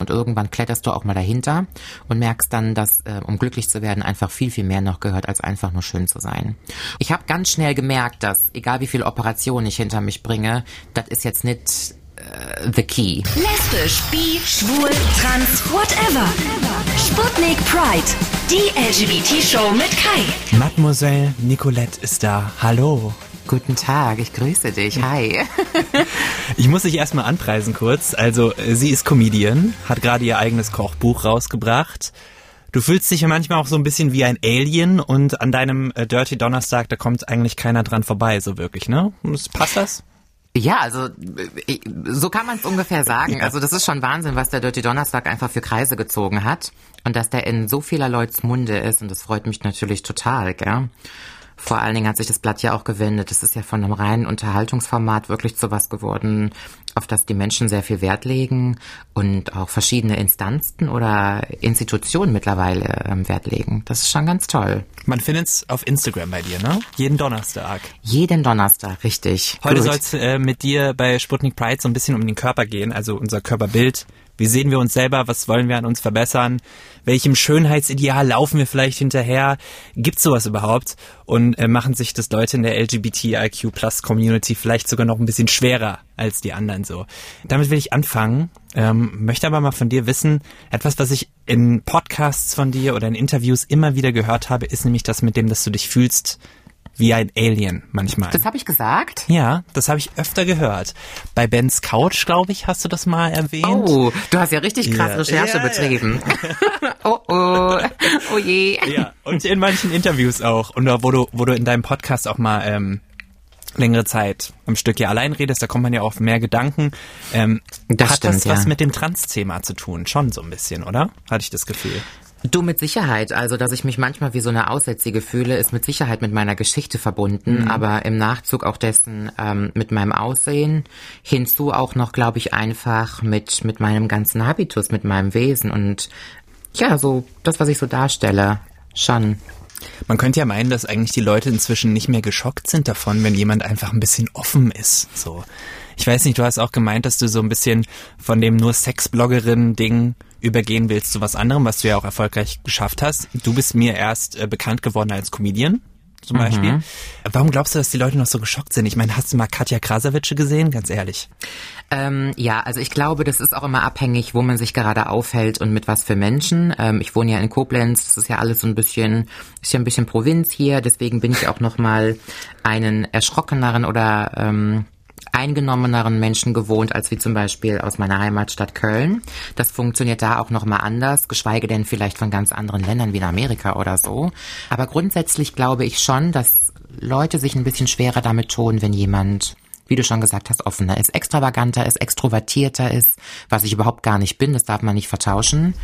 Und irgendwann kletterst du auch mal dahinter und merkst dann, dass, äh, um glücklich zu werden, einfach viel, viel mehr noch gehört, als einfach nur schön zu sein. Ich habe ganz schnell gemerkt, dass, egal wie viele Operationen ich hinter mich bringe, das ist jetzt nicht äh, the key. Lesbisch, bi, schwul, trans, whatever. Sputnik Pride, die LGBT-Show mit Kai. Mademoiselle Nicolette ist da. Hallo. Guten Tag, ich grüße dich. Hi. ich muss dich erstmal anpreisen kurz. Also, äh, sie ist Comedian, hat gerade ihr eigenes Kochbuch rausgebracht. Du fühlst dich ja manchmal auch so ein bisschen wie ein Alien und an deinem äh, Dirty Donnerstag, da kommt eigentlich keiner dran vorbei, so wirklich, ne? Passt das? Ja, also äh, so kann man es ungefähr sagen. Ja. Also das ist schon Wahnsinn, was der Dirty Donnerstag einfach für Kreise gezogen hat und dass der in so vieler Leuts Munde ist und das freut mich natürlich total, gell? Vor allen Dingen hat sich das Blatt ja auch gewendet. Es ist ja von einem reinen Unterhaltungsformat wirklich zu was geworden, auf das die Menschen sehr viel Wert legen und auch verschiedene Instanzen oder Institutionen mittlerweile ähm, Wert legen. Das ist schon ganz toll. Man findet es auf Instagram bei dir, ne? Jeden Donnerstag. Jeden Donnerstag, richtig. Heute soll es äh, mit dir bei Sputnik Pride so ein bisschen um den Körper gehen, also unser Körperbild. Wie sehen wir uns selber? Was wollen wir an uns verbessern? Welchem Schönheitsideal laufen wir vielleicht hinterher? Gibt sowas überhaupt? Und äh, machen sich das Leute in der LGBTIQ Plus Community vielleicht sogar noch ein bisschen schwerer als die anderen so? Damit will ich anfangen. Ähm, möchte aber mal von dir wissen, etwas, was ich in Podcasts von dir oder in Interviews immer wieder gehört habe, ist nämlich das mit dem, dass du dich fühlst wie ein Alien manchmal. Das habe ich gesagt? Ja, das habe ich öfter gehört. Bei Bens Couch, glaube ich, hast du das mal erwähnt. Oh, du hast ja richtig krass ja. Recherche ja, betrieben. Ja. oh oh, oh je. Ja, und in manchen Interviews auch. Und wo du, wo du in deinem Podcast auch mal ähm, längere Zeit am Stück ja allein redest, da kommt man ja auf mehr Gedanken. Ähm, das hat stimmt, das was mit dem Trans-Thema zu tun? Schon so ein bisschen, oder? Hatte ich das Gefühl. Du mit Sicherheit, also dass ich mich manchmal wie so eine Aussätzige fühle, ist mit Sicherheit mit meiner Geschichte verbunden, mhm. aber im Nachzug auch dessen ähm, mit meinem Aussehen, hinzu auch noch, glaube ich, einfach mit mit meinem ganzen Habitus, mit meinem Wesen und ja, so das, was ich so darstelle, schon. Man könnte ja meinen, dass eigentlich die Leute inzwischen nicht mehr geschockt sind davon, wenn jemand einfach ein bisschen offen ist. So, ich weiß nicht, du hast auch gemeint, dass du so ein bisschen von dem nur Sexbloggerin-Ding übergehen willst zu was anderem, was du ja auch erfolgreich geschafft hast. Du bist mir erst äh, bekannt geworden als Comedian zum mhm. Beispiel. Warum glaubst du, dass die Leute noch so geschockt sind? Ich meine, hast du mal Katja Krasavice gesehen? Ganz ehrlich. Ähm, ja, also ich glaube, das ist auch immer abhängig, wo man sich gerade aufhält und mit was für Menschen. Ähm, ich wohne ja in Koblenz, das ist ja alles so ein bisschen, ist ja ein bisschen Provinz hier, deswegen bin ich auch noch mal einen erschrockeneren oder ähm, eingenommeneren Menschen gewohnt als wie zum Beispiel aus meiner Heimatstadt Köln. Das funktioniert da auch nochmal anders, geschweige denn vielleicht von ganz anderen Ländern wie in Amerika oder so. Aber grundsätzlich glaube ich schon, dass Leute sich ein bisschen schwerer damit tun, wenn jemand wie du schon gesagt hast, offener ist, extravaganter ist, extrovertierter ist, was ich überhaupt gar nicht bin, das darf man nicht vertauschen.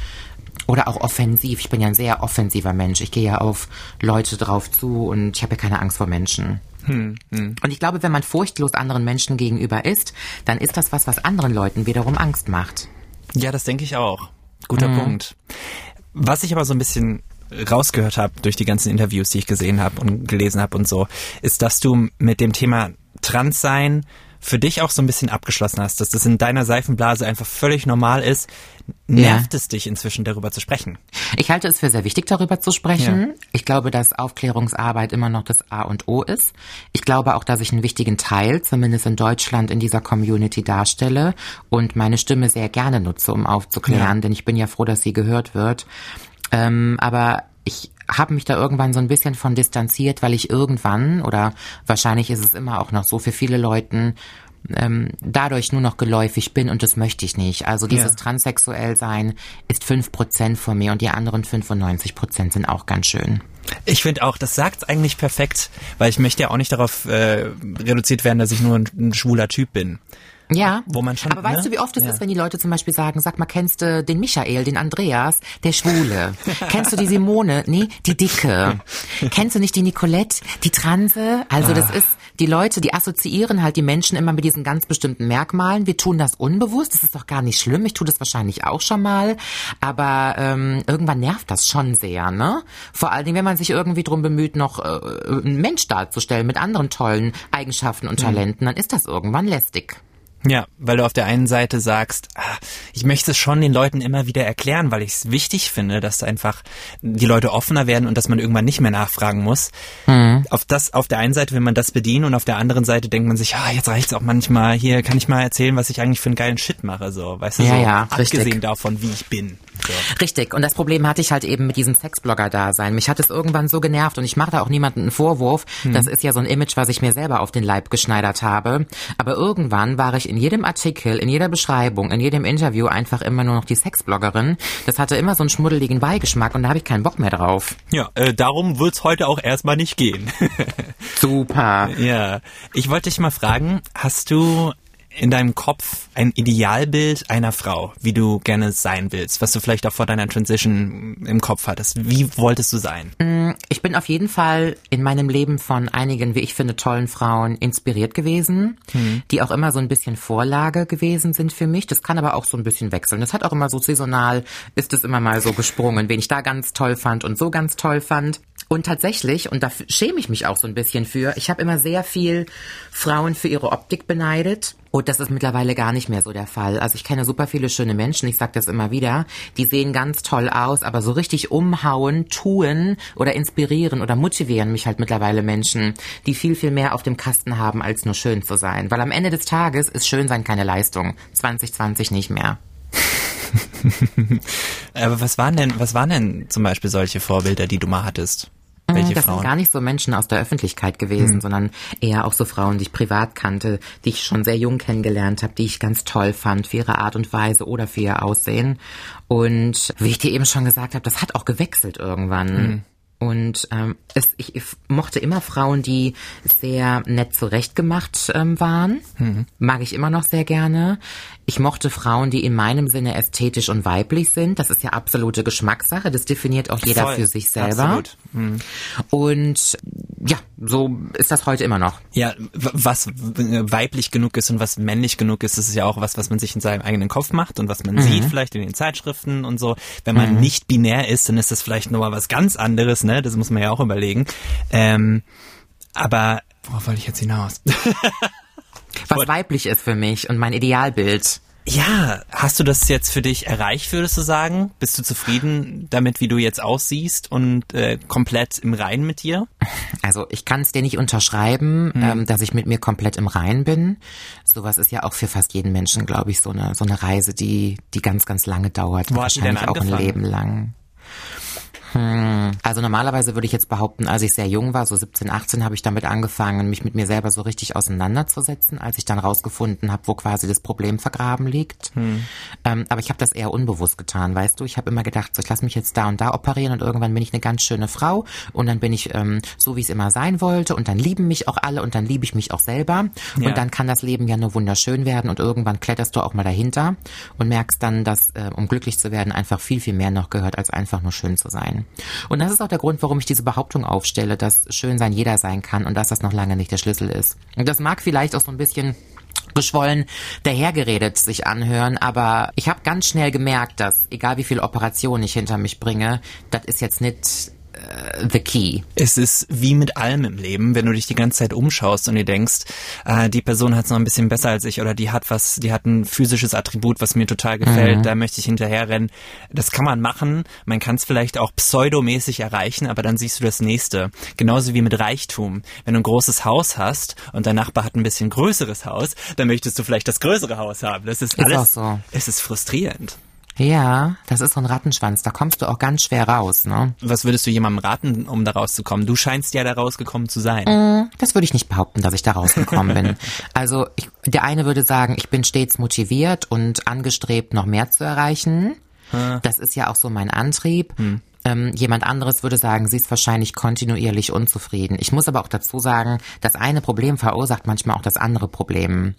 Oder auch offensiv. Ich bin ja ein sehr offensiver Mensch. Ich gehe ja auf Leute drauf zu und ich habe ja keine Angst vor Menschen. Hm, hm. Und ich glaube, wenn man furchtlos anderen Menschen gegenüber ist, dann ist das was, was anderen Leuten wiederum Angst macht. Ja, das denke ich auch. Guter mhm. Punkt. Was ich aber so ein bisschen rausgehört habe durch die ganzen Interviews, die ich gesehen habe und gelesen habe und so, ist, dass du mit dem Thema Transsein für dich auch so ein bisschen abgeschlossen hast, dass das in deiner Seifenblase einfach völlig normal ist, nervt ja. es dich inzwischen darüber zu sprechen? Ich halte es für sehr wichtig, darüber zu sprechen. Ja. Ich glaube, dass Aufklärungsarbeit immer noch das A und O ist. Ich glaube auch, dass ich einen wichtigen Teil, zumindest in Deutschland, in dieser Community darstelle und meine Stimme sehr gerne nutze, um aufzuklären, ja. denn ich bin ja froh, dass sie gehört wird. Ähm, aber ich habe mich da irgendwann so ein bisschen von distanziert, weil ich irgendwann, oder wahrscheinlich ist es immer auch noch so für viele Leuten, ähm, dadurch nur noch geläufig bin und das möchte ich nicht. Also dieses ja. transsexuell sein ist fünf Prozent von mir und die anderen 95 Prozent sind auch ganz schön. Ich finde auch, das sagt eigentlich perfekt, weil ich möchte ja auch nicht darauf äh, reduziert werden, dass ich nur ein, ein schwuler Typ bin. Ja, wo man schon, aber weißt ne? du, wie oft es ja. ist, wenn die Leute zum Beispiel sagen, sag mal, kennst du den Michael, den Andreas, der Schwule? kennst du die Simone? Nee, die Dicke. kennst du nicht die Nicolette, die Transe? Also das ah. ist, die Leute, die assoziieren halt die Menschen immer mit diesen ganz bestimmten Merkmalen. Wir tun das unbewusst, das ist doch gar nicht schlimm. Ich tue das wahrscheinlich auch schon mal, aber ähm, irgendwann nervt das schon sehr, ne? Vor allen Dingen, wenn man sich irgendwie drum bemüht, noch äh, einen Mensch darzustellen mit anderen tollen Eigenschaften und mhm. Talenten, mhm. dann ist das irgendwann lästig. Ja, weil du auf der einen Seite sagst, ah, ich möchte es schon den Leuten immer wieder erklären, weil ich es wichtig finde, dass einfach die Leute offener werden und dass man irgendwann nicht mehr nachfragen muss. Mhm. Auf das, auf der einen Seite will man das bedienen und auf der anderen Seite denkt man sich, ah, jetzt reicht's auch manchmal, hier kann ich mal erzählen, was ich eigentlich für einen geilen Shit mache, so, weißt du, ja, so, ja, abgesehen richtig. davon, wie ich bin. So. Richtig. Und das Problem hatte ich halt eben mit diesem Sexblogger-Dasein. Mich hat es irgendwann so genervt und ich mache da auch niemanden einen Vorwurf. Das ist ja so ein Image, was ich mir selber auf den Leib geschneidert habe. Aber irgendwann war ich in jedem Artikel, in jeder Beschreibung, in jedem Interview einfach immer nur noch die Sexbloggerin. Das hatte immer so einen schmuddeligen Beigeschmack und da habe ich keinen Bock mehr drauf. Ja, äh, darum wird's heute auch erstmal nicht gehen. Super. ja, ich wollte dich mal fragen, hast du in deinem Kopf ein Idealbild einer Frau, wie du gerne sein willst, was du vielleicht auch vor deiner Transition im Kopf hattest? Wie wolltest du sein? Ich bin auf jeden Fall in meinem Leben von einigen, wie ich finde, tollen Frauen inspiriert gewesen, die auch immer so ein bisschen Vorlage gewesen sind für mich. Das kann aber auch so ein bisschen wechseln. Das hat auch immer so saisonal, ist es immer mal so gesprungen, wen ich da ganz toll fand und so ganz toll fand. Und tatsächlich, und da schäme ich mich auch so ein bisschen für, ich habe immer sehr viel Frauen für ihre Optik beneidet. Und das ist mittlerweile gar nicht mehr so der Fall. Also ich kenne super viele schöne Menschen, ich sage das immer wieder, die sehen ganz toll aus, aber so richtig umhauen, tun oder inspirieren oder motivieren mich halt mittlerweile Menschen, die viel, viel mehr auf dem Kasten haben, als nur schön zu sein. Weil am Ende des Tages ist schön sein keine Leistung. 2020 nicht mehr. Aber was waren denn, was waren denn zum Beispiel solche Vorbilder, die du mal hattest? Welche Mm, das Frauen? sind gar nicht so Menschen aus der Öffentlichkeit gewesen, sondern eher auch so Frauen, die ich privat kannte, die ich schon sehr jung kennengelernt habe, die ich ganz toll fand für ihre Art und Weise oder für ihr Aussehen. Und wie ich dir eben schon gesagt habe, das hat auch gewechselt irgendwann. Und ähm, es, ich, ich mochte immer Frauen, die sehr nett zurechtgemacht ähm, waren. Mag ich immer noch sehr gerne. Ich mochte Frauen, die in meinem Sinne ästhetisch und weiblich sind. Das ist ja absolute Geschmackssache. Das definiert auch jeder Voll. für sich selber. Absolut. Und ja, so ist das heute immer noch. Ja, was w- weiblich genug ist und was männlich genug ist, das ist ja auch was, was man sich in seinem eigenen Kopf macht und was man sieht, vielleicht in den Zeitschriften und so. Wenn man nicht binär ist, dann ist das vielleicht nochmal was ganz anderes, ne? Das muss man ja auch überlegen. Ähm, aber worauf wollte ich jetzt hinaus? Was weiblich ist für mich und mein Idealbild. Ja, hast du das jetzt für dich erreicht, würdest du sagen? Bist du zufrieden damit, wie du jetzt aussiehst und äh, komplett im Reinen mit dir? Also ich kann es dir nicht unterschreiben, ähm, dass ich mit mir komplett im Rein bin. Sowas ist ja auch für fast jeden Menschen, glaube ich, so eine so eine Reise, die die ganz ganz lange dauert, Wo wahrscheinlich auch ein? Leben lang. Hm. Also normalerweise würde ich jetzt behaupten, als ich sehr jung war, so 17, 18, habe ich damit angefangen, mich mit mir selber so richtig auseinanderzusetzen, als ich dann rausgefunden habe, wo quasi das Problem vergraben liegt. Ähm, aber ich habe das eher unbewusst getan, weißt du? Ich habe immer gedacht, so, ich lasse mich jetzt da und da operieren und irgendwann bin ich eine ganz schöne Frau und dann bin ich ähm, so, wie es immer sein wollte und dann lieben mich auch alle und dann liebe ich mich auch selber Ja. und dann kann das Leben ja nur wunderschön werden und irgendwann kletterst du auch mal dahinter und merkst dann, dass äh, um glücklich zu werden einfach viel, viel mehr noch gehört, als einfach nur schön zu sein. Und das ist auch der Grund, warum ich diese Behauptung aufstelle, dass schön sein jeder sein kann und dass das noch lange nicht der Schlüssel ist. Und das mag vielleicht auch so ein bisschen geschwollen dahergeredet sich anhören, aber ich habe ganz schnell gemerkt, dass egal wie viel Operationen ich hinter mich bringe, das ist jetzt nicht the key. Es ist wie mit allem im Leben, wenn du dich die ganze Zeit umschaust und dir denkst, äh, die Person hat es noch ein bisschen besser als ich oder die hat was, die hat ein physisches Attribut, was mir total gefällt, da möchte ich hinterherrennen. Das kann man machen, man kann es vielleicht auch pseudomäßig erreichen, aber dann siehst du das nächste. Genauso wie mit Reichtum. Wenn du ein großes Haus hast und dein Nachbar hat ein bisschen größeres Haus, dann möchtest du vielleicht das größere Haus haben. Das ist, Ist alles, so. es ist frustrierend. Ja, das ist so ein Rattenschwanz, da kommst du auch ganz schwer raus, ne? Was würdest du jemandem raten, um da rauszukommen? Du scheinst ja da rausgekommen zu sein. Das würde ich nicht behaupten, dass ich da rausgekommen bin. Also ich, der eine würde sagen, ich bin stets motiviert und angestrebt, noch mehr zu erreichen. Das ist ja auch so mein Antrieb. Ähm, jemand anderes würde sagen, sie ist wahrscheinlich kontinuierlich unzufrieden. Ich muss aber auch dazu sagen, das eine Problem verursacht manchmal auch das andere Problem.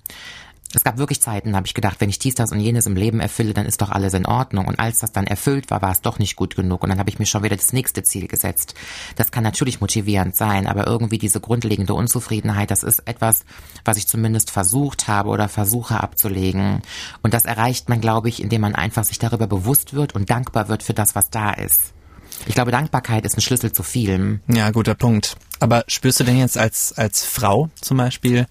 Es gab wirklich Zeiten, da habe ich gedacht, wenn ich dies, das und jenes im Leben erfülle, dann ist doch alles in Ordnung. Und als das dann erfüllt war, war es doch nicht gut genug. Und dann habe ich mir schon wieder das nächste Ziel gesetzt. Das kann natürlich motivierend sein, aber irgendwie diese grundlegende Unzufriedenheit, das ist etwas, was ich zumindest versucht habe oder versuche abzulegen. Und das erreicht man, glaube ich, indem man einfach sich darüber bewusst wird und dankbar wird für das, was da ist. Ich glaube, Dankbarkeit ist ein Schlüssel zu vielem. Ja, guter Punkt. Aber spürst du denn jetzt als, als Frau zum Beispiel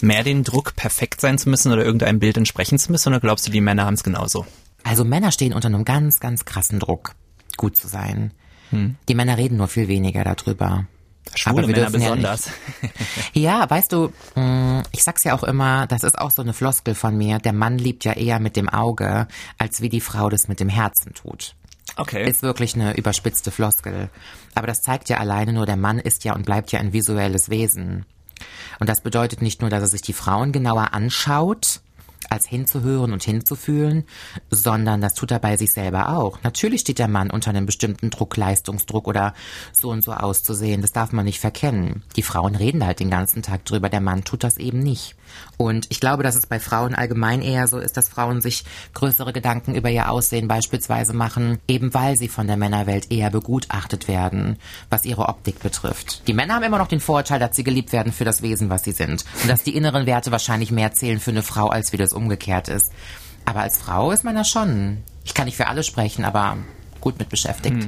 mehr den Druck, perfekt sein zu müssen oder irgendeinem Bild entsprechen zu müssen oder glaubst du, die Männer haben es genauso? Also Männer stehen unter einem ganz, ganz krassen Druck, gut zu sein. Hm. Die Männer reden nur viel weniger darüber. Schwule Aber wir Männer dürfen ja besonders. Ja, weißt du, mh, ich sag's ja auch immer, das ist auch so eine Floskel von mir, der Mann liebt ja eher mit dem Auge, als wie die Frau das mit dem Herzen tut. Okay. Ist wirklich eine überspitzte Floskel. Aber das zeigt ja alleine nur, der Mann ist ja und bleibt ja ein visuelles Wesen. Und das bedeutet nicht nur, dass er sich die Frauen genauer anschaut, als hinzuhören und hinzufühlen, sondern das tut er bei sich selber auch. Natürlich steht der Mann unter einem bestimmten Druck, Leistungsdruck oder so und so auszusehen. Das darf man nicht verkennen. Die Frauen reden halt den ganzen Tag drüber, der Mann tut das eben nicht. Und ich glaube, dass es bei Frauen allgemein eher so ist, dass Frauen sich größere Gedanken über ihr Aussehen beispielsweise machen, eben weil sie von der Männerwelt eher begutachtet werden, was ihre Optik betrifft. Die Männer haben immer noch den Vorteil, dass sie geliebt werden für das Wesen, was sie sind. Und dass die inneren Werte wahrscheinlich mehr zählen für eine Frau, als wie das umgekehrt ist. Aber als Frau ist man da schon, ich kann nicht für alle sprechen, aber gut mit beschäftigt.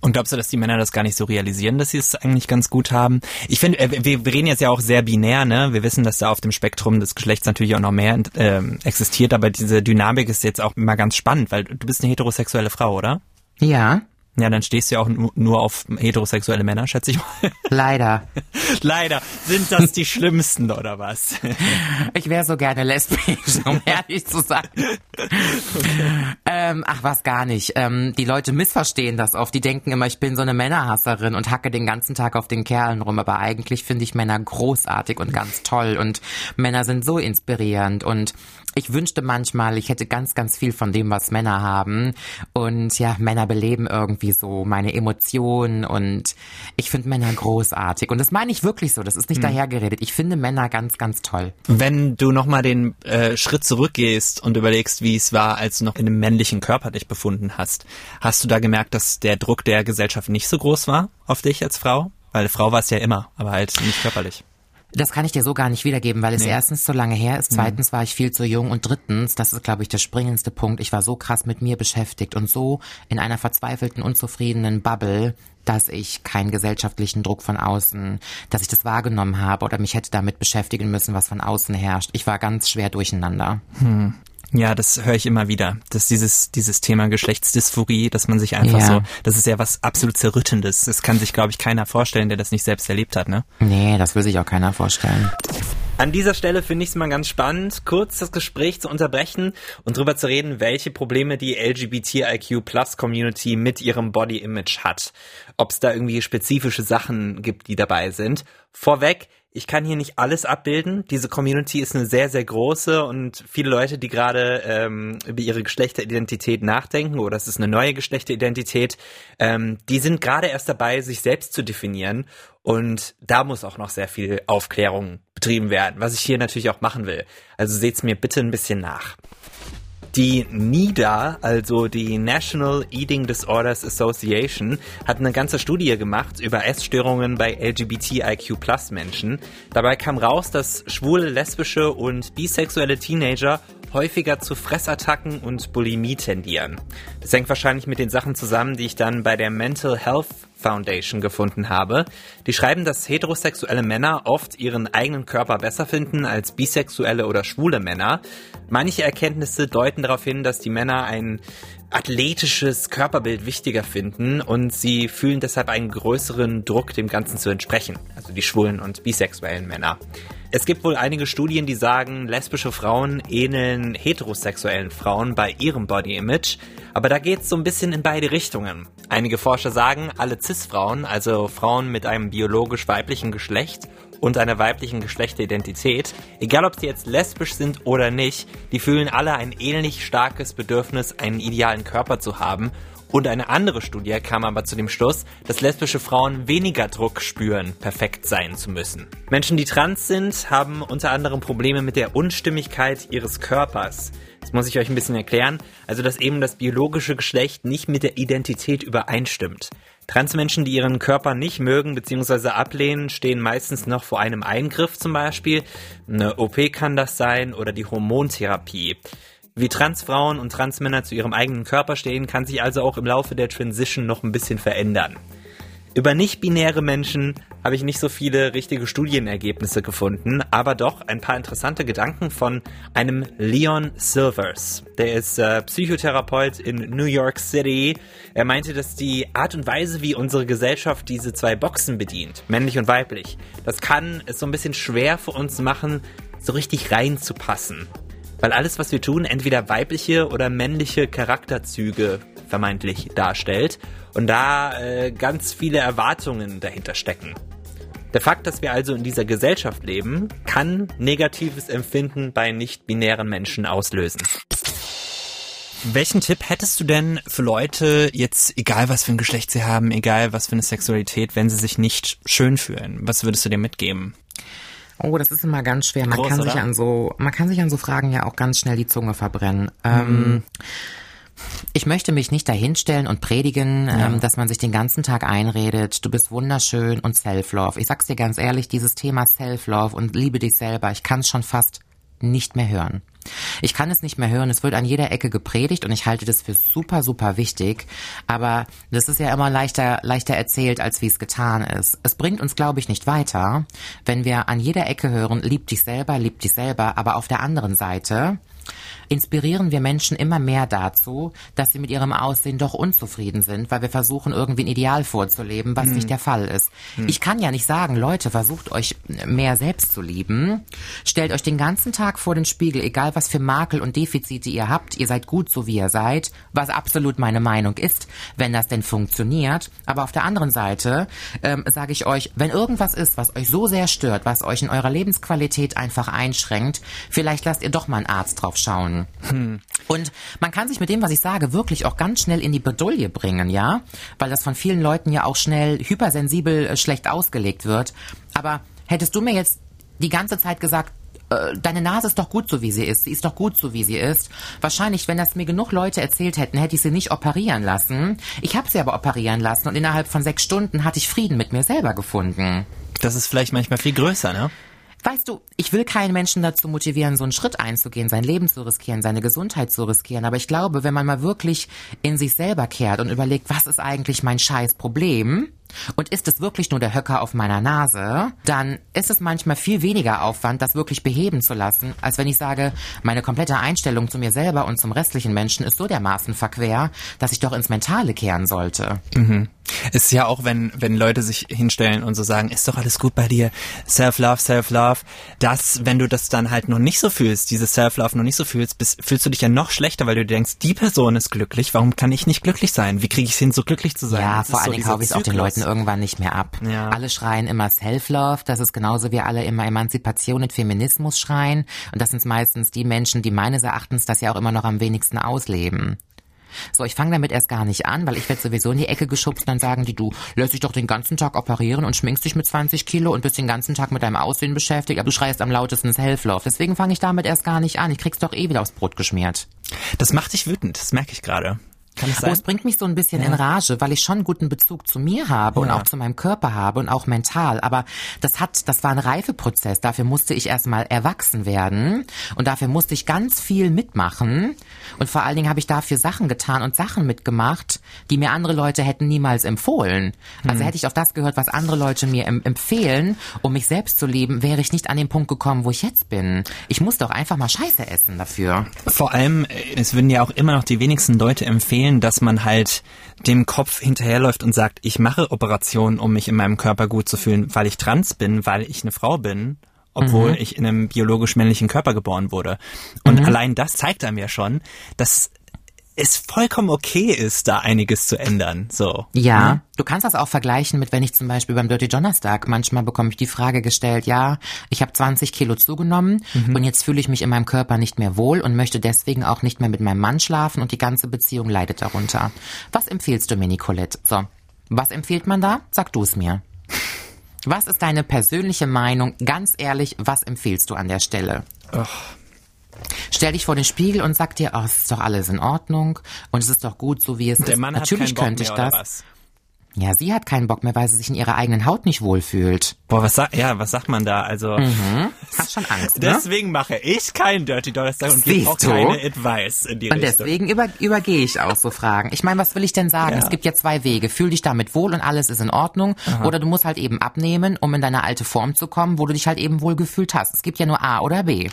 Und glaubst du, dass die Männer das gar nicht so realisieren, dass sie es eigentlich ganz gut haben? Ich finde, äh, wir, reden jetzt ja auch sehr binär, ne? Wir wissen, dass da auf dem Spektrum des Geschlechts natürlich auch noch mehr ähm, existiert, aber diese Dynamik ist jetzt auch immer ganz spannend, weil du bist eine heterosexuelle Frau, oder? Ja, Ja, dann stehst du ja auch nu- nur auf heterosexuelle Männer, schätze ich mal. leider. Leider. Sind das die schlimmsten, oder was? Ich wäre so gerne lesbisch, um ehrlich zu sein. ähm, ach, was gar nicht. Ähm, die Leute missverstehen das oft. Die denken immer, ich bin so eine Männerhasserin und hacke den ganzen Tag auf den Kerlen rum. Aber eigentlich finde ich Männer großartig und ganz toll. Und Männer sind so inspirierend. Und ich wünschte manchmal, ich hätte ganz, ganz viel von dem, was Männer haben. Und ja, Männer beleben irgendwie so meine Emotionen. Und ich finde Männer großartig. Und das meine ich wirklich so. Das ist nicht dahergeredet. Ich finde Männer ganz, ganz toll. Wenn du nochmal den äh, Schritt zurückgehst und überlegst, wie es war, als du noch in einem männlichen Körper dich befunden hast, hast du da gemerkt, dass der Druck der Gesellschaft nicht so groß war auf dich als Frau? Weil Frau war es ja immer, aber halt nicht körperlich. Das kann ich dir so gar nicht wiedergeben, weil es Nee. erstens so lange her ist, zweitens war ich viel zu jung und drittens, das ist glaube ich der springendste Punkt, ich war so krass mit mir beschäftigt und so in einer verzweifelten, unzufriedenen Bubble, dass ich keinen gesellschaftlichen Druck von außen, dass ich das wahrgenommen habe oder mich hätte damit beschäftigen müssen, was von außen herrscht. Ich war ganz schwer durcheinander. Ja, das höre ich immer wieder. Dass dieses, dieses Thema Geschlechtsdysphorie, dass man sich einfach Ja. so, das ist ja was absolut Zerrüttendes. Das kann sich, glaube ich, keiner vorstellen, der das nicht selbst erlebt hat, ne? Nee, das will sich auch keiner vorstellen. An dieser Stelle finde ich es mal ganz spannend, kurz das Gespräch zu unterbrechen und drüber zu reden, welche Probleme die LGBTIQ Plus Community mit ihrem Body Image hat. Ob es da irgendwie spezifische Sachen gibt, die dabei sind. Vorweg, ich kann hier nicht alles abbilden. Diese Community ist eine sehr, sehr große und viele Leute, die gerade ähm, über ihre Geschlechteridentität nachdenken oder es ist eine neue Geschlechteridentität, ähm, die sind gerade erst dabei, sich selbst zu definieren und da muss auch noch sehr viel Aufklärung betrieben werden, was ich hier natürlich auch machen will. Also seht's mir bitte ein bisschen nach. Die NIDA, also die National Eating Disorders Association, hat eine ganze Studie gemacht über Essstörungen bei LGBTIQ Menschen. Dabei kam raus, dass schwule, lesbische und bisexuelle Teenager häufiger zu Fressattacken und Bulimie tendieren. Das hängt wahrscheinlich mit den Sachen zusammen, die ich dann bei der Mental Health Foundation gefunden habe. Die schreiben, dass heterosexuelle Männer oft ihren eigenen Körper besser finden als bisexuelle oder schwule Männer. Manche Erkenntnisse deuten darauf hin, dass die Männer ein athletisches Körperbild wichtiger finden und sie fühlen deshalb einen größeren Druck, dem Ganzen zu entsprechen. Also die schwulen und bisexuellen Männer. Es gibt wohl einige Studien, die sagen, lesbische Frauen ähneln heterosexuellen Frauen bei ihrem Body Image, aber da geht's so ein bisschen in beide Richtungen. Einige Forscher sagen, alle Cis-Frauen, also Frauen mit einem biologisch weiblichen Geschlecht und einer weiblichen Geschlechteridentität, egal ob sie jetzt lesbisch sind oder nicht, die fühlen alle ein ähnlich starkes Bedürfnis, einen idealen Körper zu haben und eine andere Studie kam aber zu dem Schluss, dass lesbische Frauen weniger Druck spüren, perfekt sein zu müssen. Menschen, die trans sind, haben unter anderem Probleme mit der Unstimmigkeit ihres Körpers. Das muss ich euch ein bisschen erklären. Also, dass eben das biologische Geschlecht nicht mit der Identität übereinstimmt. Transmenschen, die ihren Körper nicht mögen bzw. ablehnen, stehen meistens noch vor einem Eingriff zum Beispiel. Eine OP kann das sein oder die Hormontherapie. Wie Transfrauen und Transmänner zu ihrem eigenen Körper stehen, kann sich also auch im Laufe der Transition noch ein bisschen verändern. Über nicht-binäre Menschen habe ich nicht so viele richtige Studienergebnisse gefunden, aber doch ein paar interessante Gedanken von einem Leon Silvers. Der ist äh, Psychotherapeut in New York City. Er meinte, dass die Art und Weise, wie unsere Gesellschaft diese zwei Boxen bedient, männlich und weiblich, das kann es so ein bisschen schwer für uns machen, so richtig reinzupassen. Weil alles, was wir tun, entweder weibliche oder männliche Charakterzüge vermeintlich darstellt und da äh, ganz viele Erwartungen dahinter stecken. Der Fakt, dass wir also in dieser Gesellschaft leben, kann negatives Empfinden bei nicht-binären Menschen auslösen. Welchen Tipp hättest du denn für Leute, jetzt egal was für ein Geschlecht sie haben, egal was für eine Sexualität, wenn sie sich nicht schön fühlen? Was würdest du dir mitgeben? Oh, das ist immer ganz schwer. Man Groß, kann oder? sich an so, man kann sich an so Fragen ja auch ganz schnell die Zunge verbrennen. Ähm, mhm. Ähm, ich möchte mich nicht dahinstellen und predigen, ja. ähm, dass man sich den ganzen Tag einredet, du bist wunderschön und Self-Love. Ich sag's dir ganz ehrlich, dieses Thema Self-Love und liebe dich selber, ich kann es schon fast nicht mehr hören. Ich kann es nicht mehr hören. Es wird an jeder Ecke gepredigt und ich halte das für super, super wichtig. Aber das ist ja immer leichter, leichter erzählt, als wie es getan ist. Es bringt uns, glaube ich, nicht weiter, wenn wir an jeder Ecke hören, lieb dich selber, lieb dich selber. Aber auf der anderen Seite inspirieren wir Menschen immer mehr dazu, dass sie mit ihrem Aussehen doch unzufrieden sind, weil wir versuchen, irgendwie ein Ideal vorzuleben, was hm. nicht der Fall ist. Hm. Ich kann ja nicht sagen, Leute, versucht euch mehr selbst zu lieben. Stellt euch den ganzen Tag vor den Spiegel, egal was für Makel und Defizite ihr habt, ihr seid gut so wie ihr seid, was absolut meine Meinung ist, wenn das denn funktioniert. Aber auf der anderen Seite ähm, sage ich euch, wenn irgendwas ist, was euch so sehr stört, was euch in eurer Lebensqualität einfach einschränkt, vielleicht lasst ihr doch mal einen Arzt drauf schauen hm. Und man kann sich mit dem, was ich sage, wirklich auch ganz schnell in die Bedulie bringen, ja? Weil das von vielen Leuten ja auch schnell hypersensibel äh, schlecht ausgelegt wird. Aber hättest du mir jetzt die ganze Zeit gesagt, äh, deine Nase ist doch gut so, wie sie ist. Sie ist doch gut so, wie sie ist. Wahrscheinlich, wenn das mir genug Leute erzählt hätten, hätte ich sie nicht operieren lassen. Ich habe sie aber operieren lassen und innerhalb von sechs Stunden hatte ich Frieden mit mir selber gefunden. Das ist vielleicht manchmal viel größer, ne? Weißt du, ich will keinen Menschen dazu motivieren, so einen Schritt einzugehen, sein Leben zu riskieren, seine Gesundheit zu riskieren. Aber ich glaube, wenn man mal wirklich in sich selber kehrt und überlegt, was ist eigentlich mein scheiß Problem? Und ist es wirklich nur der Höcker auf meiner Nase, dann ist es manchmal viel weniger Aufwand, das wirklich beheben zu lassen, als wenn ich sage, meine komplette Einstellung zu mir selber und zum restlichen Menschen ist so dermaßen verquer, dass ich doch ins Mentale kehren sollte. Mhm. Es ist ja auch, wenn, wenn Leute sich hinstellen und so sagen, ist doch alles gut bei dir, Self-Love, Self-Love, dass, wenn du das dann halt noch nicht so fühlst, diese Self-Love noch nicht so fühlst, bist, fühlst du dich ja noch schlechter, weil du denkst, die Person ist glücklich, warum kann ich nicht glücklich sein? Wie kriege ich es hin, so glücklich zu sein? Ja, das vor allen Dingen so kaufe ich es auch den Leuten irgendwann nicht mehr ab. Ja. Alle schreien immer Self-Love, das ist genauso wie alle immer Emanzipation und Feminismus schreien und das sind meistens die Menschen, die meines Erachtens das ja auch immer noch am wenigsten ausleben. So, ich fange damit erst gar nicht an, weil ich werde sowieso in die Ecke geschubst und dann sagen die, du lässt dich doch den ganzen Tag operieren und schminkst dich mit 20 Kilo und bist den ganzen Tag mit deinem Aussehen beschäftigt, aber du schreist am lautesten Self-Love. Deswegen fange ich damit erst gar nicht an. Ich krieg's doch eh wieder aufs Brot geschmiert. Das macht dich wütend, das merke ich gerade. Kann es sein? Oh, es bringt mich so ein bisschen ja. in Rage, weil ich schon einen guten Bezug zu mir habe ja. und auch zu meinem Körper habe und auch mental. Aber das hat, das war ein Reifeprozess. Dafür musste ich erstmal erwachsen werden und dafür musste ich ganz viel mitmachen. Und vor allen Dingen habe ich dafür Sachen getan und Sachen mitgemacht, die mir andere Leute hätten niemals empfohlen. Also hm. hätte ich auf das gehört, was andere Leute mir empfehlen, um mich selbst zu leben, wäre ich nicht an den Punkt gekommen, wo ich jetzt bin. Ich musste auch einfach mal Scheiße essen dafür. Vor allem, äh, es würden ja auch immer noch die wenigsten Leute empfehlen, empfehlen, dass man halt dem Kopf hinterherläuft und sagt, ich mache Operationen, um mich in meinem Körper gut zu fühlen, weil ich trans bin, weil ich eine Frau bin, obwohl mhm. ich in einem biologisch männlichen Körper geboren wurde. Und mhm. allein das zeigt einem ja schon, dass es vollkommen okay ist, da einiges zu ändern. So. Ja, ne? du kannst das auch vergleichen mit, wenn ich zum Beispiel beim Dirty Donnerstag, manchmal bekomme ich die Frage gestellt, ja, ich habe 20 Kilo zugenommen mhm. und jetzt fühle ich mich in meinem Körper nicht mehr wohl und möchte deswegen auch nicht mehr mit meinem Mann schlafen und die ganze Beziehung leidet darunter. Was empfiehlst du mir, Nicolette? So, was empfiehlt man da? Sag du es mir. Was ist deine persönliche Meinung? Ganz ehrlich, was empfiehlst du an der Stelle? Och. Stell dich vor den Spiegel und sag dir, oh, es ist doch alles in Ordnung und es ist doch gut, so wie es Der ist. Mann Natürlich hat könnte ich das. Ja, sie hat keinen Bock mehr, weil sie sich in ihrer eigenen Haut nicht wohlfühlt. Boah, was sagt, ja, was sagt man da? Also, Mhm. Hast schon Angst, ne? deswegen mache ich keinen Dirty Donnerstag und gebe auch du? keine Advice in die Und Richtung. deswegen über, übergehe ich auch so Fragen. Ich meine, was will ich denn sagen? Ja. Es gibt ja zwei Wege. Fühl dich damit wohl und alles ist in Ordnung. Oder du musst halt eben abnehmen, um in deine alte Form zu kommen, wo du dich halt eben wohl gefühlt hast. Es gibt ja nur A oder B.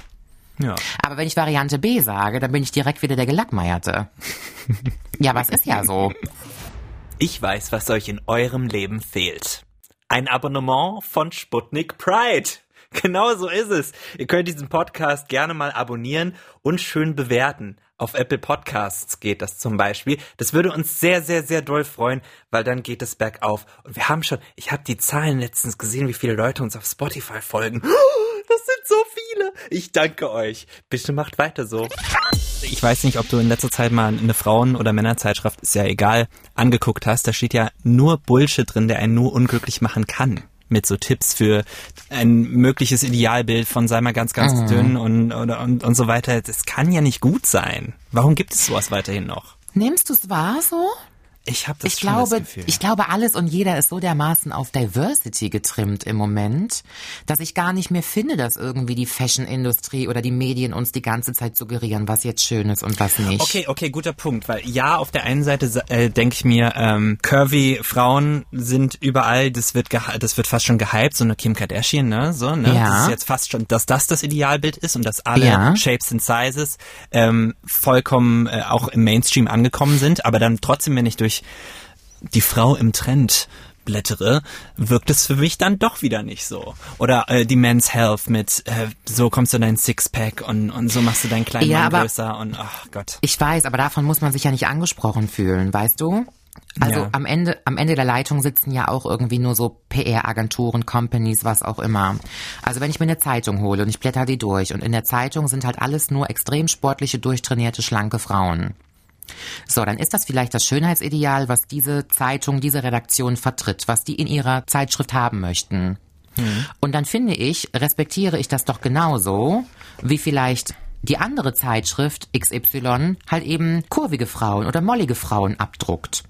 Ja. Aber wenn ich Variante B sage, dann bin ich direkt wieder der Gelackmeierte. ja, aber es ist ja so. Ich weiß, was euch in eurem Leben fehlt. Ein Abonnement von Sputnik Pride. Genau so ist es. Ihr könnt diesen Podcast gerne mal abonnieren und schön bewerten. Auf Apple Podcasts geht das zum Beispiel. Das würde uns sehr, sehr, sehr doll freuen, weil dann geht es bergauf. Und wir haben schon, ich habe die Zahlen letztens gesehen, wie viele Leute uns auf Spotify folgen. Das sind so viele. Ich danke euch. Bitte macht weiter so. Ich weiß nicht, ob du in letzter Zeit mal eine Frauen- oder Männerzeitschrift, ist ja egal, angeguckt hast. Da steht ja nur Bullshit drin, der einen nur unglücklich machen kann. Mit so Tipps für ein mögliches Idealbild von sei mal ganz, ganz dünn und, oder, und, und so weiter. Das kann ja nicht gut sein. Warum gibt es sowas weiterhin noch? Nimmst du es wahr so? Ich habe das Ich glaube, Gefühl. ich glaube, alles und jeder ist so dermaßen auf Diversity getrimmt im Moment, dass ich gar nicht mehr finde, dass irgendwie die Fashion-Industrie oder die Medien uns die ganze Zeit suggerieren, was jetzt schön ist und was nicht. Okay, okay, guter Punkt, weil ja, auf der einen Seite äh, denke ich mir, ähm, curvy Frauen sind überall, das wird das wird fast schon gehypt, so eine Kim Kardashian, ne, so, ne, Ja. das ist jetzt fast schon, dass das das Idealbild ist und dass alle Ja. Shapes and Sizes ähm, vollkommen äh, auch im Mainstream angekommen sind, aber dann trotzdem, wenn ich durch die Frau im Trend blättere, wirkt es für mich dann doch wieder nicht so. Oder äh, die Men's Health mit äh, so kommst du in dein Sixpack und, und so machst du deinen kleinen Ja, Mann aber- größer und ach Gott. Ich weiß, aber davon muss man sich ja nicht angesprochen fühlen, weißt du? Also Ja. am Ende, am Ende der Leitung sitzen ja auch irgendwie nur so PR-Agenturen, Companies, was auch immer. Also wenn ich mir eine Zeitung hole und ich blätter die durch und in der Zeitung sind halt alles nur extrem sportliche, durchtrainierte, schlanke Frauen. So, dann ist das vielleicht das Schönheitsideal, was diese Zeitung, diese Redaktion vertritt, was die in ihrer Zeitschrift haben möchten. Und dann finde ich, respektiere ich das doch genauso, wie vielleicht die andere Zeitschrift XY halt eben kurvige Frauen oder mollige Frauen abdruckt.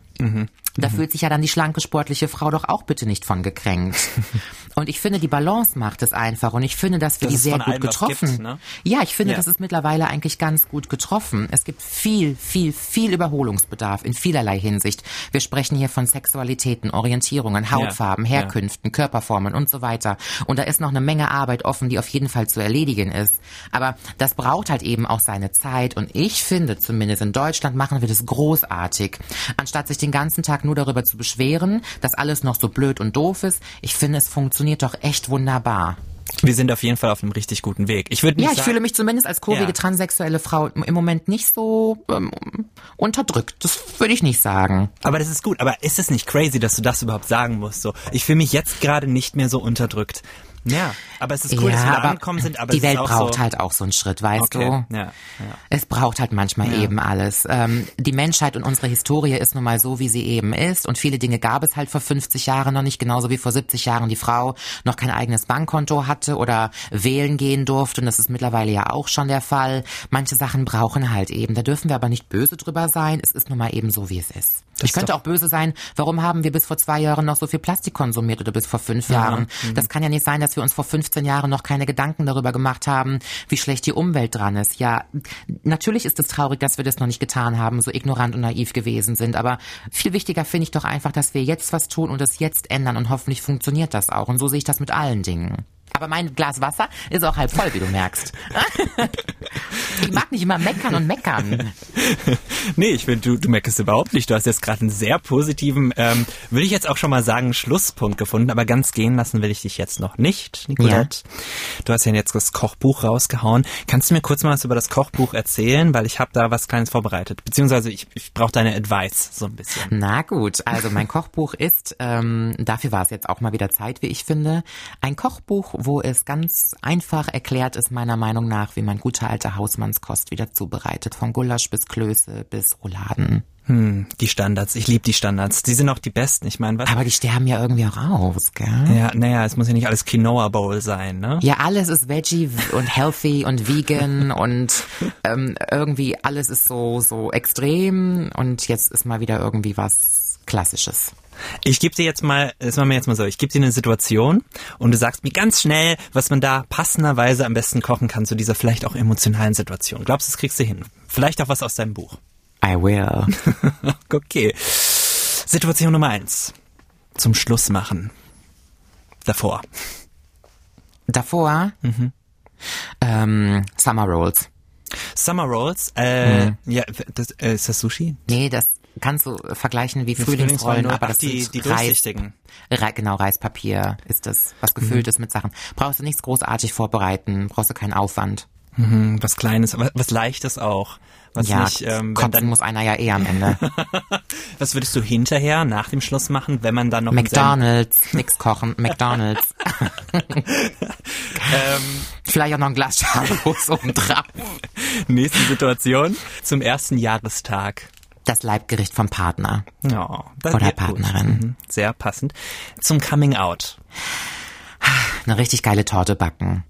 Da fühlt sich ja dann die schlanke sportliche Frau doch auch bitte nicht von gekränkt. Und ich finde, die Balance macht es einfach. Und ich finde, dass wir Dass die sehr gut getroffen. gibt, ne? Ja, ich finde, Ja. das ist mittlerweile eigentlich ganz gut getroffen. Es gibt viel, viel, viel Überholungsbedarf in vielerlei Hinsicht. Wir sprechen hier von Sexualitäten, Orientierungen, Hautfarben, Ja. Herkünften, Körperformen und so weiter. Und da ist noch eine Menge Arbeit offen, die auf jeden Fall zu erledigen ist. Aber das braucht halt eben auch seine Zeit. Und ich finde, zumindest in Deutschland machen wir das großartig. Anstatt sich den ganzen Tag nur darüber zu beschweren, dass alles noch so blöd und doof ist, ich finde, es funktioniert doch echt wunderbar. Wir sind auf jeden Fall auf einem richtig guten Weg. Ich würde Ja, ich sagen, fühle mich zumindest als kurvige Ja. transsexuelle Frau im Moment nicht so ähm, unterdrückt. Das würde ich nicht sagen. aber das ist gut. Aber ist es nicht crazy, dass du das überhaupt sagen musst? So, ich fühle mich jetzt gerade nicht mehr so unterdrückt. Ja, aber es ist cool, dass wir da angekommen sind. Aber die Welt braucht so, halt auch so einen Schritt, weißt Okay, du? ja, ja. Es braucht halt manchmal Ja. eben alles. Ähm, die Menschheit und unsere Historie ist nun mal so, wie sie eben ist. Und viele Dinge gab es halt vor 50 Jahren noch nicht, genauso wie vor 70 Jahren die Frau noch kein eigenes Bankkonto hatte oder wählen gehen durfte. Und das ist mittlerweile ja auch schon der Fall. Manche Sachen brauchen halt eben. Da dürfen wir aber nicht böse drüber sein. Es ist nun mal eben so, wie es ist. Das ich könnte auch böse sein, warum haben wir bis vor zwei Jahren noch so viel Plastik konsumiert oder bis vor fünf Jahren? Mhm. Das kann ja nicht sein, dass wir uns vor 15 Jahren noch keine Gedanken darüber gemacht haben, wie schlecht die Umwelt dran ist. Ja, natürlich ist es traurig, dass wir das noch nicht getan haben, so ignorant und naiv gewesen sind. Aber viel wichtiger finde ich doch einfach, dass wir jetzt was tun und es jetzt ändern und hoffentlich funktioniert das auch. Und so sehe ich das mit allen Dingen. Aber mein Glas Wasser ist auch halb voll, wie du merkst. ich mag nicht immer meckern und meckern. Nee, ich finde, du, du meckerst überhaupt nicht. Du hast jetzt gerade einen sehr positiven, ähm, würde ich jetzt auch schon mal sagen, Schlusspunkt gefunden, aber ganz gehen lassen will ich dich jetzt noch nicht, Nicolette. Du hast ja jetzt das Kochbuch rausgehauen. Kannst du mir kurz mal was über das Kochbuch erzählen? Weil ich habe da was Kleines vorbereitet. Beziehungsweise ich, ich brauche deine Advice so ein bisschen. Na gut, also mein Kochbuch ist, ähm, dafür war es jetzt auch mal wieder Zeit, wie ich finde, ein Kochbuch, wo es ganz einfach erklärt ist, meiner Meinung nach, wie man gute alte Hausmannskost wieder zubereitet. Von Gulasch bis Klöße bis Rouladen. Hm, die Standards. Ich liebe die Standards. Die sind auch die besten. Ich meine, was? Aber die sterben ja irgendwie auch aus, gell? Ja, naja, es muss ja nicht alles Quinoa Bowl sein, ne? Ja, alles ist Veggie und healthy und vegan und ähm, irgendwie alles ist so so extrem und jetzt ist mal wieder irgendwie was Klassisches. Ich gebe dir jetzt mal, das machen wir jetzt mal so, ich gebe dir eine Situation und du sagst mir ganz schnell, was man da passenderweise am besten kochen kann zu dieser vielleicht auch emotionalen Situation. Glaubst du, das kriegst du hin? Vielleicht auch was aus deinem Buch. I will. okay. Situation Nummer eins. Zum Schluss machen. Davor. Davor? Ähm, Summer Rolls. Summer Rolls, äh, ja, das, äh, ist das Sushi? Nee, das kannst du vergleichen wie Frühlingsrollen, aber das die, die Reis, durchsichtigen. Re genau, Reispapier ist das, was gefüllt ist mit Sachen. Brauchst du nichts großartig vorbereiten, brauchst du keinen Aufwand. Hm, was Kleines, was, was Leichtes auch. Was ja, nicht, ähm, kotzen dann, muss einer ja eh am Ende. was würdest du hinterher nach dem Schluss machen, wenn man dann noch McDonalds, nix kochen, McDonalds. ähm, Vielleicht auch noch ein Glas Scharlos oben drauf. nächste Situation zum ersten Jahrestag. Das Leibgericht vom Partner. Ja, Oder. Partnerin. Mhm, Sehr passend. Zum Coming Out. Eine richtig geile Torte backen.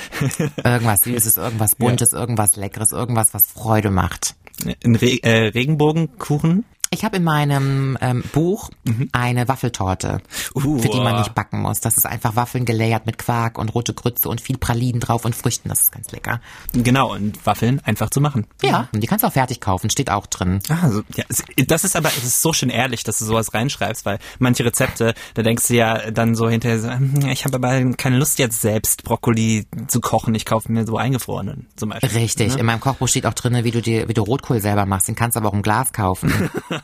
Irgendwas Süßes, irgendwas Buntes, irgendwas Leckeres, irgendwas, was Freude macht. Ein Re äh, Regenbogenkuchen. Ich habe in meinem ähm, Buch eine Waffeltorte, Uh, für die man nicht backen muss. Das ist einfach Waffeln gelayert mit Quark und rote Grütze und viel Pralinen drauf und Früchten. Das ist ganz lecker. Genau, und Waffeln einfach zu machen. Ja, und die kannst du auch fertig kaufen, steht auch drin. Ah, so, ja, das ist aber, es ist so schön ehrlich, dass du sowas reinschreibst, weil manche Rezepte, da denkst du ja dann so hinterher, so, hm, ich habe aber keine Lust jetzt selbst Brokkoli zu kochen, ich kaufe mir so eingefrorenen zum Beispiel. Richtig. In meinem Kochbuch steht auch drin, wie du dir, wie du Rotkohl selber machst. Den kannst du aber auch im Glas kaufen.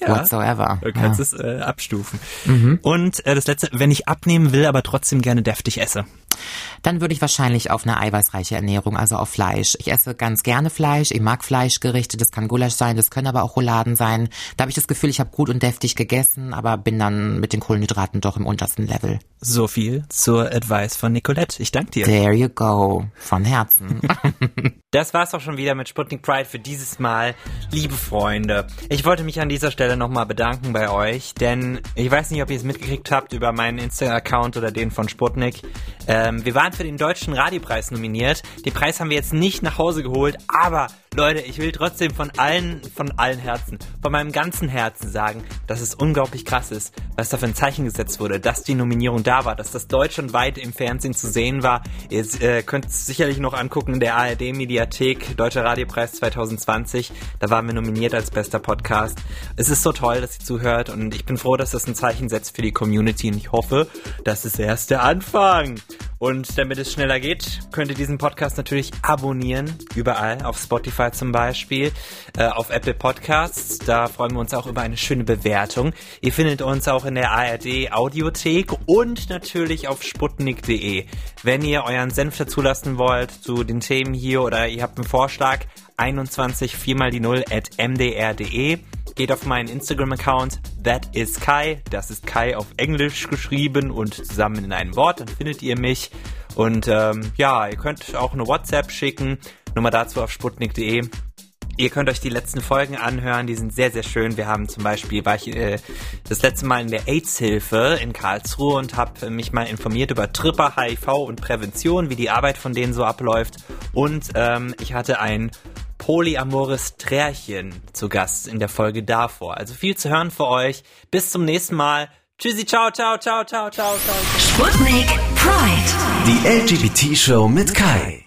Ja. Whatsoever. Du kannst es äh, abstufen. Und äh, das letzte, wenn ich abnehmen will, aber trotzdem gerne deftig esse. Dann würde ich wahrscheinlich auf eine eiweißreiche Ernährung, also auf Fleisch. Ich esse ganz gerne Fleisch, ich mag Fleischgerichte, das kann Gulasch sein, das können aber auch Rouladen sein. Da habe ich das Gefühl, ich habe gut und deftig gegessen, aber bin dann mit den Kohlenhydraten doch im untersten Level. So viel zur Advice von Nicolette. Ich danke dir. There you go. Von Herzen. Das war's auch schon wieder mit Sputnik Pride für dieses Mal. Liebe Freunde, ich wollte mich an dieser Stelle nochmal bedanken bei euch, denn ich weiß nicht, ob ihr es mitgekriegt habt über meinen Insta-Account oder den von Sputnik. Ähm, wir waren für den Deutschen Radiopreis nominiert. Den Preis haben wir jetzt nicht nach Hause geholt, aber Leute, ich will trotzdem von allen, von allen Herzen, von meinem ganzen Herzen sagen, dass es unglaublich krass ist, was da für ein Zeichen gesetzt wurde, dass die Nominierung da war, dass das deutschlandweit im Fernsehen zu sehen war. Ihr äh, könnt es sicherlich noch angucken in der ARD-Mediathek, Deutscher Radiopreis 2020. Da waren wir nominiert als bester Podcast. Es ist so toll, dass ihr zuhört und ich bin froh, dass das ein Zeichen setzt für die Community und ich hoffe, das ist erst der Anfang. Und damit es schneller geht, könnt ihr diesen Podcast natürlich abonnieren, überall, auf Spotify zum Beispiel, äh, auf Apple Podcasts. Da freuen wir uns auch über eine schöne Bewertung. Ihr findet uns auch in der ARD Audiothek und natürlich auf sputnik.de. Wenn ihr euren Senf dazulassen wollt zu den Themen hier oder ihr habt einen Vorschlag, 21 4 mal die 0 at mdr.de. Geht auf meinen Instagram-Account, that is Kai. Das ist Kai auf Englisch geschrieben und zusammen in einem Wort. Dann findet ihr mich. Und ähm, ja, ihr könnt auch eine WhatsApp schicken. Nummer dazu auf sputnik.de. Ihr könnt euch die letzten Folgen anhören, die sind sehr, sehr schön. Wir haben zum Beispiel, war ich äh, das letzte Mal in der AIDS-Hilfe in Karlsruhe und habe mich mal informiert über Tripper, HIV und Prävention, wie die Arbeit von denen so abläuft. Und ähm, ich hatte ein polyamores Trärchen zu Gast in der Folge davor. Also viel zu hören für euch. Bis zum nächsten Mal. Tschüssi, ciao, ciao, ciao, ciao, ciao, ciao. Sputnik Pride. Die LGBT-Show mit Kai.